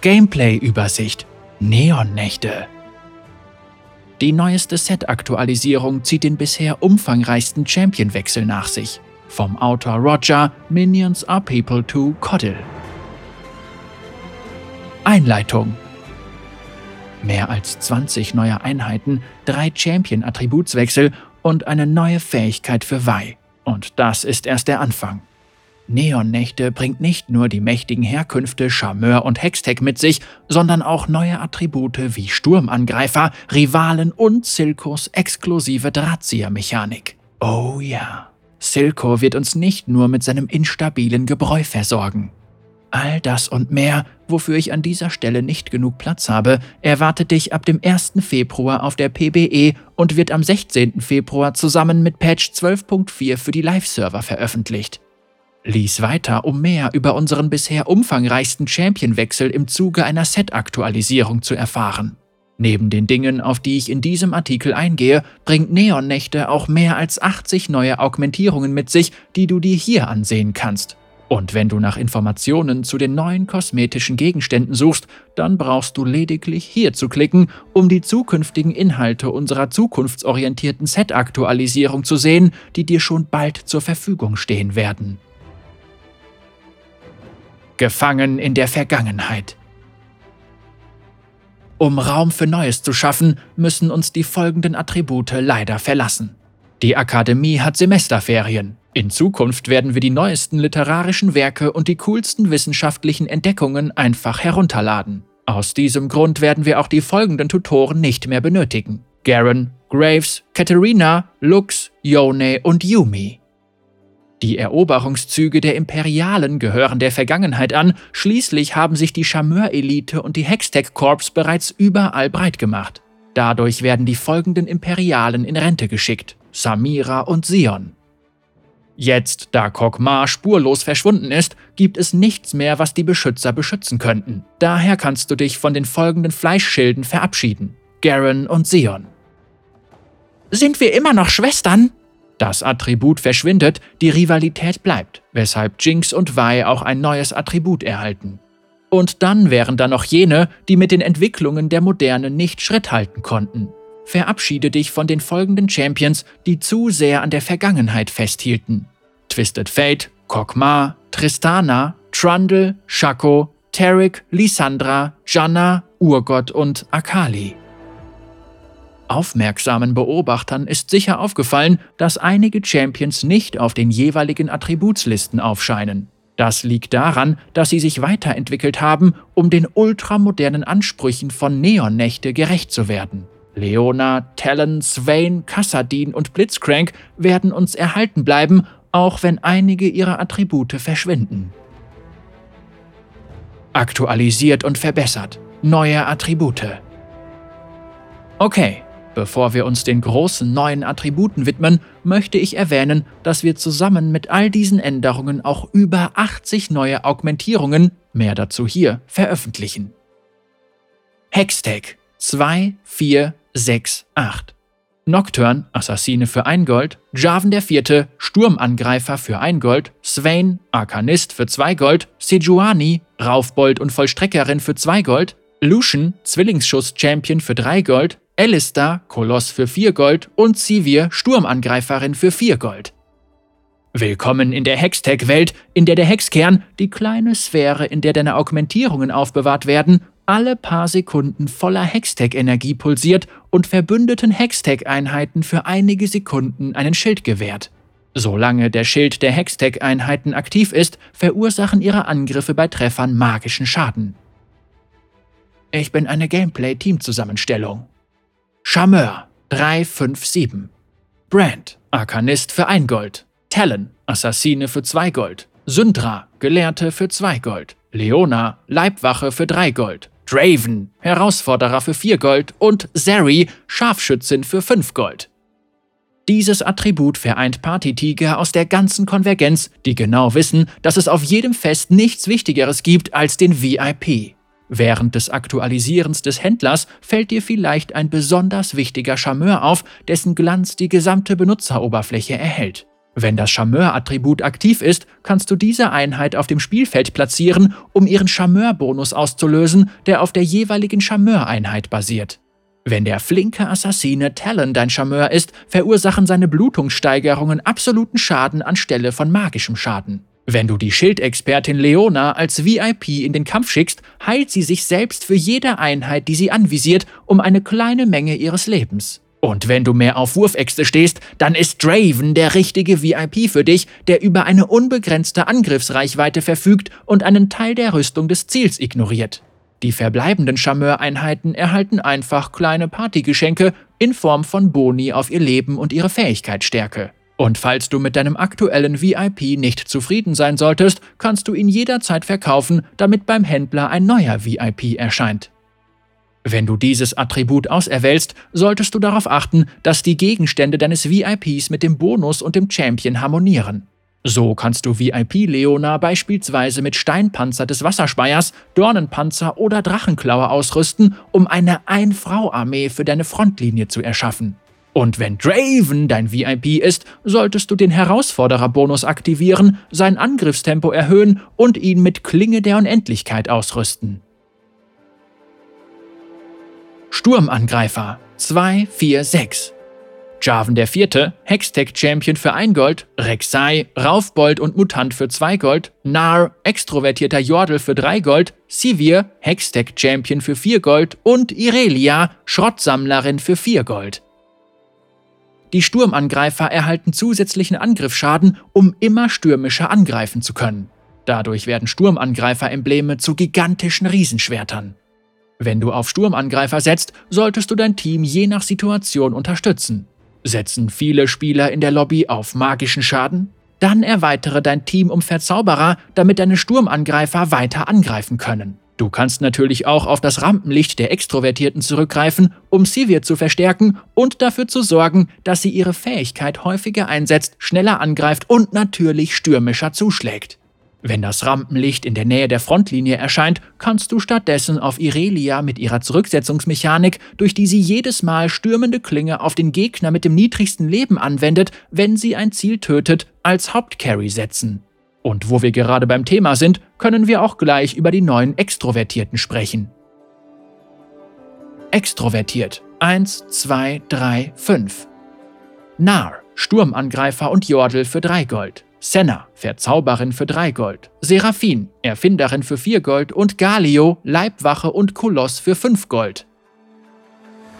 Gameplay-Übersicht. Neonnächte. Die neueste Set-Aktualisierung zieht den bisher umfangreichsten Champion-Wechsel nach sich. Vom Autor Roger, Minions are People to Coddle. Einleitung. Mehr als 20 neue Einheiten, drei Champion-Attributswechsel und eine neue Fähigkeit für Vi. Und das ist erst der Anfang. Neonnächte bringt nicht nur die mächtigen Herkünfte Charmeur und Hextech mit sich, sondern auch neue Attribute wie Sturmangreifer, Rivalen und Silkos exklusive Drahtziehermechanik. Oh ja, Silco wird uns nicht nur mit seinem instabilen Gebräu versorgen. All das und mehr, wofür ich an dieser Stelle nicht genug Platz habe, erwartet dich ab dem 1. Februar auf der PBE und wird am 16. Februar zusammen mit Patch 12.4 für die Live-Server veröffentlicht. Lies weiter, um mehr über unseren bisher umfangreichsten Champion-Wechsel im Zuge einer Set-Aktualisierung zu erfahren. Neben den Dingen, auf die ich in diesem Artikel eingehe, bringt Neonnächte auch mehr als 80 neue Augmentierungen mit sich, die du dir hier ansehen kannst. Und wenn du nach Informationen zu den neuen kosmetischen Gegenständen suchst, dann brauchst du lediglich hier zu klicken, um die zukünftigen Inhalte unserer zukunftsorientierten Set-Aktualisierung zu sehen, die dir schon bald zur Verfügung stehen werden. Gefangen in der Vergangenheit. Um Raum für Neues zu schaffen, müssen uns die folgenden Attribute leider verlassen. Die Akademie hat Semesterferien. In Zukunft werden wir die neuesten literarischen Werke und die coolsten wissenschaftlichen Entdeckungen einfach herunterladen. Aus diesem Grund werden wir auch die folgenden Tutoren nicht mehr benötigen. Garen, Graves, Katharina, Lux, Yone und Yumi. Die Eroberungszüge der Imperialen gehören der Vergangenheit an, schließlich haben sich die Charmeur-Elite und die Hextech-Corps bereits überall breit gemacht. Dadurch werden die folgenden Imperialen in Rente geschickt: Samira und Sion. Jetzt, da Kokmar spurlos verschwunden ist, gibt es nichts mehr, was die Beschützer beschützen könnten. Daher kannst du dich von den folgenden Fleischschilden verabschieden. Garen und Sion. Sind wir immer noch Schwestern? Das Attribut verschwindet, die Rivalität bleibt, weshalb Jinx und Vi auch ein neues Attribut erhalten. Und dann wären da noch jene, die mit den Entwicklungen der Moderne nicht Schritt halten konnten. Verabschiede dich von den folgenden Champions, die zu sehr an der Vergangenheit festhielten. Twisted Fate, Kokma, Tristana, Trundle, Shaco, Tarek, Lysandra, Janna, Urgott und Akali. Aufmerksamen Beobachtern ist sicher aufgefallen, dass einige Champions nicht auf den jeweiligen Attributslisten aufscheinen. Das liegt daran, dass sie sich weiterentwickelt haben, um den ultramodernen Ansprüchen von Neonnächte gerecht zu werden. Leona, Talon, Swain, Kassadin und Blitzcrank werden uns erhalten bleiben auch wenn einige ihrer Attribute verschwinden. Aktualisiert und verbessert. Neue Attribute. Okay, bevor wir uns den großen neuen Attributen widmen, möchte ich erwähnen, dass wir zusammen mit all diesen Änderungen auch über 80 neue Augmentierungen, mehr dazu hier, veröffentlichen. Hextech 2468 Nocturne, Assassine für ein Gold, Javen der Vierte, Sturmangreifer für ein Gold, Swain, Arkanist für zwei Gold, Sejuani, Raufbold und Vollstreckerin für zwei Gold, Lucian, Zwillingsschuss-Champion für drei Gold, Alistair, Koloss für vier Gold und Sivir, Sturmangreiferin für vier Gold. Willkommen in der Hextech-Welt, in der der Hexkern, die kleine Sphäre, in der deine Augmentierungen aufbewahrt werden, alle paar Sekunden voller Hextech-Energie pulsiert und verbündeten Hextech-Einheiten für einige Sekunden einen Schild gewährt. Solange der Schild der Hextech-Einheiten aktiv ist, verursachen ihre Angriffe bei Treffern magischen Schaden. Ich bin eine Gameplay-Team-Zusammenstellung. Charmeur 357 Brand, Arkanist für 1 Gold. Talon, Assassine für 2 Gold. Syndra, Gelehrte für 2 Gold. Leona, Leibwache für 3 Gold. Draven, Herausforderer für 4 Gold und Zeri, Scharfschützin für 5 Gold. Dieses Attribut vereint Partytiger aus der ganzen Konvergenz, die genau wissen, dass es auf jedem Fest nichts Wichtigeres gibt als den VIP. Während des Aktualisierens des Händlers fällt dir vielleicht ein besonders wichtiger Charmeur auf, dessen Glanz die gesamte Benutzeroberfläche erhält. Wenn das Charmeur-Attribut aktiv ist, kannst du diese Einheit auf dem Spielfeld platzieren, um ihren Charmeur-Bonus auszulösen, der auf der jeweiligen Charmeur-Einheit basiert. Wenn der flinke Assassine Talon dein Charmeur ist, verursachen seine Blutungssteigerungen absoluten Schaden anstelle von magischem Schaden. Wenn du die Schildexpertin Leona als VIP in den Kampf schickst, heilt sie sich selbst für jede Einheit, die sie anvisiert, um eine kleine Menge ihres Lebens. Und wenn du mehr auf Wurfäxte stehst, dann ist Draven der richtige VIP für dich, der über eine unbegrenzte Angriffsreichweite verfügt und einen Teil der Rüstung des Ziels ignoriert. Die verbleibenden Charmeur-Einheiten erhalten einfach kleine Partygeschenke in Form von Boni auf ihr Leben und ihre Fähigkeitsstärke. Und falls du mit deinem aktuellen VIP nicht zufrieden sein solltest, kannst du ihn jederzeit verkaufen, damit beim Händler ein neuer VIP erscheint. Wenn du dieses Attribut auserwählst, solltest du darauf achten, dass die Gegenstände deines VIPs mit dem Bonus und dem Champion harmonieren. So kannst du VIP Leona beispielsweise mit Steinpanzer des Wasserspeiers, Dornenpanzer oder Drachenklaue ausrüsten, um eine Ein-Frau-Armee für deine Frontlinie zu erschaffen. Und wenn Draven dein VIP ist, solltest du den Herausforderer-Bonus aktivieren, sein Angriffstempo erhöhen und ihn mit Klinge der Unendlichkeit ausrüsten. Sturmangreifer 2, 4, 6 Jarvan der Vierte, Hextech-Champion für 1 Gold, Rek'Sai, Raufbold und Mutant für 2 Gold, Nar, extrovertierter Jordel für 3 Gold, Sivir, Hextech-Champion für 4 Gold und Irelia, Schrottsammlerin für 4 Gold. Die Sturmangreifer erhalten zusätzlichen Angriffsschaden, um immer stürmischer angreifen zu können. Dadurch werden Sturmangreifer-Embleme zu gigantischen Riesenschwertern. Wenn du auf Sturmangreifer setzt, solltest du dein Team je nach Situation unterstützen. Setzen viele Spieler in der Lobby auf magischen Schaden? Dann erweitere dein Team um Verzauberer, damit deine Sturmangreifer weiter angreifen können. Du kannst natürlich auch auf das Rampenlicht der Extrovertierten zurückgreifen, um Sivir zu verstärken und dafür zu sorgen, dass sie ihre Fähigkeit häufiger einsetzt, schneller angreift und natürlich stürmischer zuschlägt. Wenn das Rampenlicht in der Nähe der Frontlinie erscheint, kannst du stattdessen auf Irelia mit ihrer Zurücksetzungsmechanik, durch die sie jedes Mal stürmende Klinge auf den Gegner mit dem niedrigsten Leben anwendet, wenn sie ein Ziel tötet, als Hauptcarry setzen. Und wo wir gerade beim Thema sind, können wir auch gleich über die neuen Extrovertierten sprechen. Extrovertiert 1, 2, 3, 5 Nar, Sturmangreifer und Jordel für 3 Gold. Senna, Verzauberin für 3 Gold, Seraphin, Erfinderin für 4 Gold und Galio, Leibwache und Koloss für 5 Gold.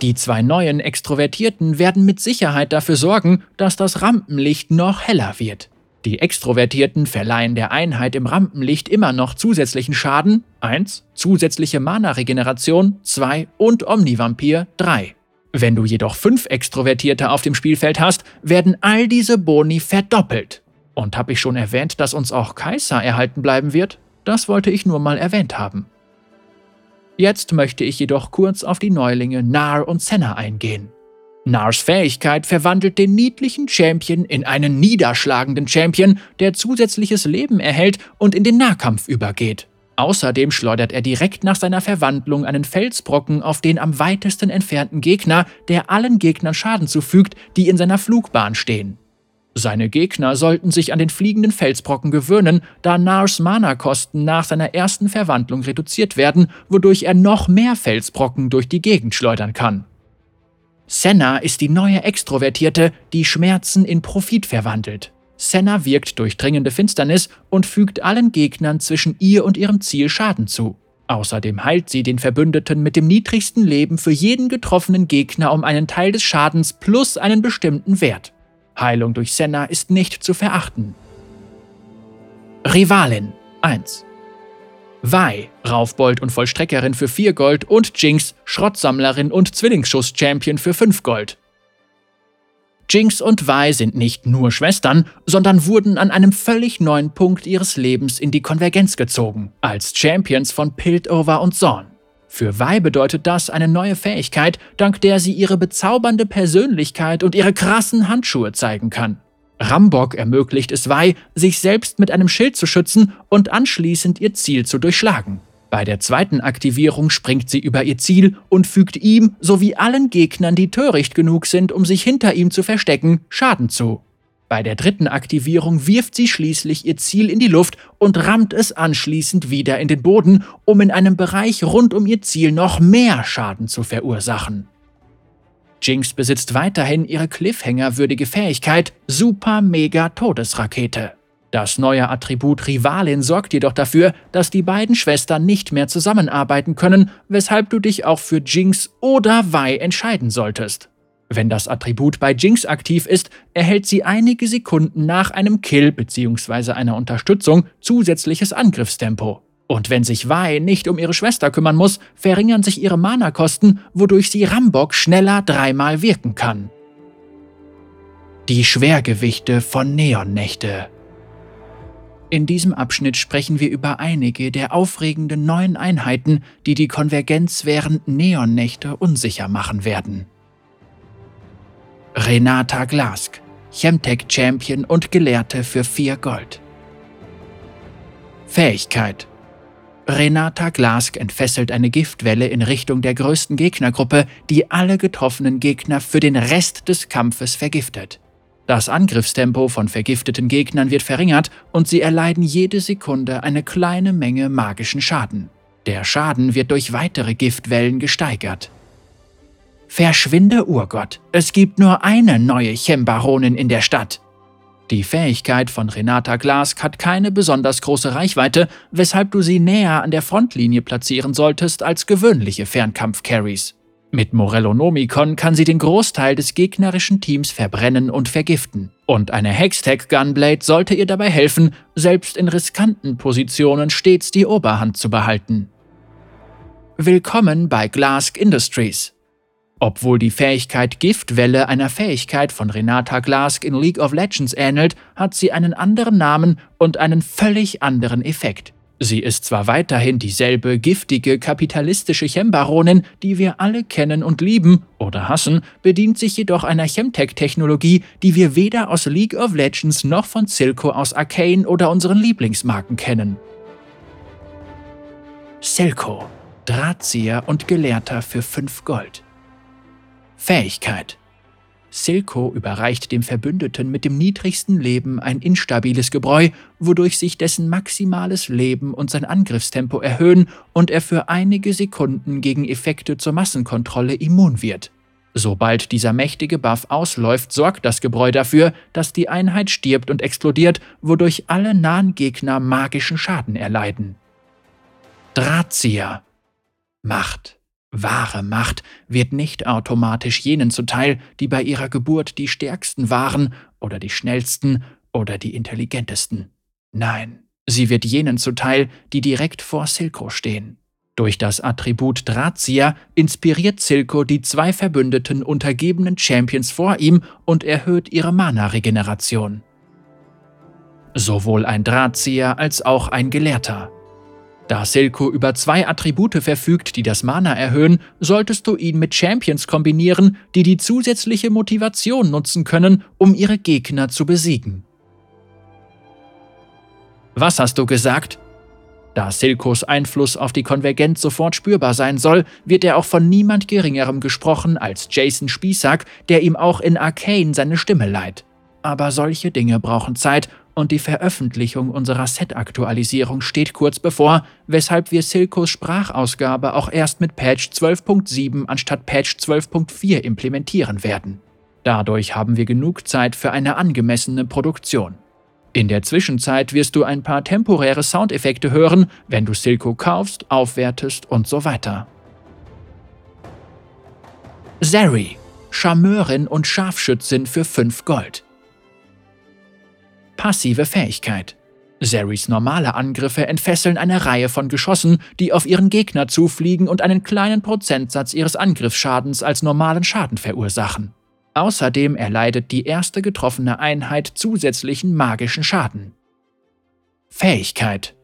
Die zwei neuen Extrovertierten werden mit Sicherheit dafür sorgen, dass das Rampenlicht noch heller wird. Die Extrovertierten verleihen der Einheit im Rampenlicht immer noch zusätzlichen Schaden 1, zusätzliche Mana-Regeneration 2 und Omnivampir 3. Wenn du jedoch 5 Extrovertierte auf dem Spielfeld hast, werden all diese Boni verdoppelt. Und habe ich schon erwähnt, dass uns auch Kaiser erhalten bleiben wird? Das wollte ich nur mal erwähnt haben. Jetzt möchte ich jedoch kurz auf die Neulinge Nar und Senna eingehen. Nars Fähigkeit verwandelt den niedlichen Champion in einen niederschlagenden Champion, der zusätzliches Leben erhält und in den Nahkampf übergeht. Außerdem schleudert er direkt nach seiner Verwandlung einen Felsbrocken auf den am weitesten entfernten Gegner, der allen Gegnern Schaden zufügt, die in seiner Flugbahn stehen. Seine Gegner sollten sich an den fliegenden Felsbrocken gewöhnen, da Nars Mana-Kosten nach seiner ersten Verwandlung reduziert werden, wodurch er noch mehr Felsbrocken durch die Gegend schleudern kann. Senna ist die neue Extrovertierte, die Schmerzen in Profit verwandelt. Senna wirkt durch dringende Finsternis und fügt allen Gegnern zwischen ihr und ihrem Ziel Schaden zu. Außerdem heilt sie den Verbündeten mit dem niedrigsten Leben für jeden getroffenen Gegner um einen Teil des Schadens plus einen bestimmten Wert. Heilung durch Senna ist nicht zu verachten. Rivalin 1 Wei, Raufbold und Vollstreckerin für 4 Gold und Jinx, Schrottsammlerin und Zwillingsschuss-Champion für 5 Gold. Jinx und Wei sind nicht nur Schwestern, sondern wurden an einem völlig neuen Punkt ihres Lebens in die Konvergenz gezogen, als Champions von Piltover und Zorn. Für Wei bedeutet das eine neue Fähigkeit, dank der sie ihre bezaubernde Persönlichkeit und ihre krassen Handschuhe zeigen kann. Rambok ermöglicht es Wei, sich selbst mit einem Schild zu schützen und anschließend ihr Ziel zu durchschlagen. Bei der zweiten Aktivierung springt sie über ihr Ziel und fügt ihm sowie allen Gegnern, die töricht genug sind, um sich hinter ihm zu verstecken, Schaden zu. Bei der dritten Aktivierung wirft sie schließlich ihr Ziel in die Luft und rammt es anschließend wieder in den Boden, um in einem Bereich rund um ihr Ziel noch mehr Schaden zu verursachen. Jinx besitzt weiterhin ihre Cliffhanger-würdige Fähigkeit Super Mega Todesrakete. Das neue Attribut Rivalin sorgt jedoch dafür, dass die beiden Schwestern nicht mehr zusammenarbeiten können, weshalb du dich auch für Jinx oder Vi entscheiden solltest. Wenn das Attribut bei Jinx aktiv ist, erhält sie einige Sekunden nach einem Kill bzw. einer Unterstützung zusätzliches Angriffstempo. Und wenn sich Wei nicht um ihre Schwester kümmern muss, verringern sich ihre Mana-Kosten, wodurch sie Rambok schneller dreimal wirken kann. Die Schwergewichte von Neonnächte In diesem Abschnitt sprechen wir über einige der aufregenden neuen Einheiten, die die Konvergenz während Neonnächte unsicher machen werden. Renata Glask, Chemtech-Champion und Gelehrte für 4 Gold. Fähigkeit Renata Glask entfesselt eine Giftwelle in Richtung der größten Gegnergruppe, die alle getroffenen Gegner für den Rest des Kampfes vergiftet. Das Angriffstempo von vergifteten Gegnern wird verringert und sie erleiden jede Sekunde eine kleine Menge magischen Schaden. Der Schaden wird durch weitere Giftwellen gesteigert. Verschwinde, Urgott. Es gibt nur eine neue Chembaronin in der Stadt. Die Fähigkeit von Renata Glask hat keine besonders große Reichweite, weshalb du sie näher an der Frontlinie platzieren solltest als gewöhnliche Fernkampf-Carries. Mit Morellonomicon kann sie den Großteil des gegnerischen Teams verbrennen und vergiften. Und eine Hextech Gunblade sollte ihr dabei helfen, selbst in riskanten Positionen stets die Oberhand zu behalten. Willkommen bei Glask Industries. Obwohl die Fähigkeit Giftwelle einer Fähigkeit von Renata Glask in League of Legends ähnelt, hat sie einen anderen Namen und einen völlig anderen Effekt. Sie ist zwar weiterhin dieselbe giftige kapitalistische Chembaronin, die wir alle kennen und lieben oder hassen, bedient sich jedoch einer Chemtech-Technologie, die wir weder aus League of Legends noch von Silco aus Arcane oder unseren Lieblingsmarken kennen. Silco, Drahtzieher und Gelehrter für 5 Gold. Fähigkeit. Silco überreicht dem Verbündeten mit dem niedrigsten Leben ein instabiles Gebräu, wodurch sich dessen maximales Leben und sein Angriffstempo erhöhen und er für einige Sekunden gegen Effekte zur Massenkontrolle immun wird. Sobald dieser mächtige Buff ausläuft, sorgt das Gebräu dafür, dass die Einheit stirbt und explodiert, wodurch alle nahen Gegner magischen Schaden erleiden. Drahtzieher Macht Wahre Macht wird nicht automatisch jenen zuteil, die bei ihrer Geburt die stärksten waren oder die schnellsten oder die intelligentesten. Nein, sie wird jenen zuteil, die direkt vor Silko stehen. Durch das Attribut Drahtzieher inspiriert Silko die zwei verbündeten untergebenen Champions vor ihm und erhöht ihre Mana-Regeneration. Sowohl ein Drahtzieher als auch ein Gelehrter da Silco über zwei Attribute verfügt, die das Mana erhöhen, solltest du ihn mit Champions kombinieren, die die zusätzliche Motivation nutzen können, um ihre Gegner zu besiegen. Was hast du gesagt? Da Silkos Einfluss auf die Konvergenz sofort spürbar sein soll, wird er auch von niemand Geringerem gesprochen als Jason Spiesack, der ihm auch in Arcane seine Stimme leiht. Aber solche Dinge brauchen Zeit und die Veröffentlichung unserer Set-Aktualisierung steht kurz bevor, weshalb wir Silcos Sprachausgabe auch erst mit Patch 12.7 anstatt Patch 12.4 implementieren werden. Dadurch haben wir genug Zeit für eine angemessene Produktion. In der Zwischenzeit wirst du ein paar temporäre Soundeffekte hören, wenn du Silco kaufst, aufwertest und so weiter. Zeri, Charmeurin und Scharfschützin für 5 Gold passive Fähigkeit. Zeris normale Angriffe entfesseln eine Reihe von Geschossen, die auf ihren Gegner zufliegen und einen kleinen Prozentsatz ihres Angriffsschadens als normalen Schaden verursachen. Außerdem erleidet die erste getroffene Einheit zusätzlichen magischen Schaden. Fähigkeit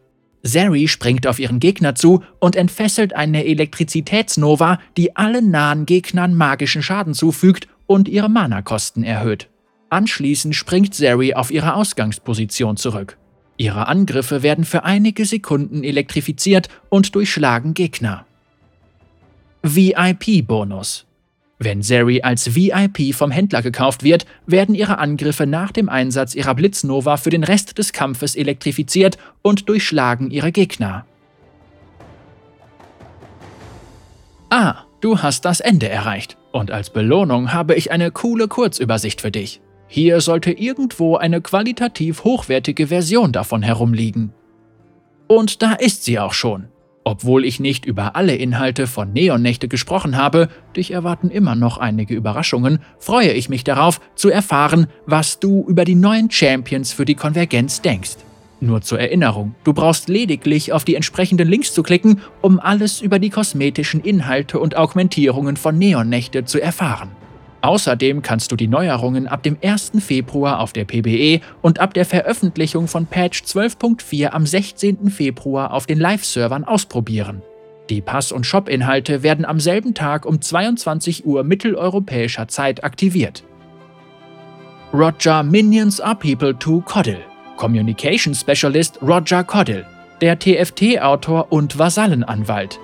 Zeri springt auf ihren Gegner zu und entfesselt eine Elektrizitätsnova, die allen nahen Gegnern magischen Schaden zufügt und ihre Mana-Kosten erhöht. Anschließend springt Zeri auf ihre Ausgangsposition zurück. Ihre Angriffe werden für einige Sekunden elektrifiziert und durchschlagen Gegner. VIP-Bonus Wenn Zeri als VIP vom Händler gekauft wird, werden ihre Angriffe nach dem Einsatz ihrer Blitznova für den Rest des Kampfes elektrifiziert und durchschlagen ihre Gegner. Ah, du hast das Ende erreicht. Und als Belohnung habe ich eine coole Kurzübersicht für dich. Hier sollte irgendwo eine qualitativ hochwertige Version davon herumliegen. Und da ist sie auch schon. Obwohl ich nicht über alle Inhalte von Neonnächte gesprochen habe, dich erwarten immer noch einige Überraschungen, freue ich mich darauf, zu erfahren, was du über die neuen Champions für die Konvergenz denkst. Nur zur Erinnerung, du brauchst lediglich auf die entsprechenden Links zu klicken, um alles über die kosmetischen Inhalte und Augmentierungen von Neonnächte zu erfahren. Außerdem kannst du die Neuerungen ab dem 1. Februar auf der PBE und ab der Veröffentlichung von Patch 12.4 am 16. Februar auf den Live-Servern ausprobieren. Die Pass- und Shop-Inhalte werden am selben Tag um 22 Uhr mitteleuropäischer Zeit aktiviert. Roger Minions are People to Coddle. Communication Specialist Roger Coddle, der TFT-Autor und Vasallenanwalt,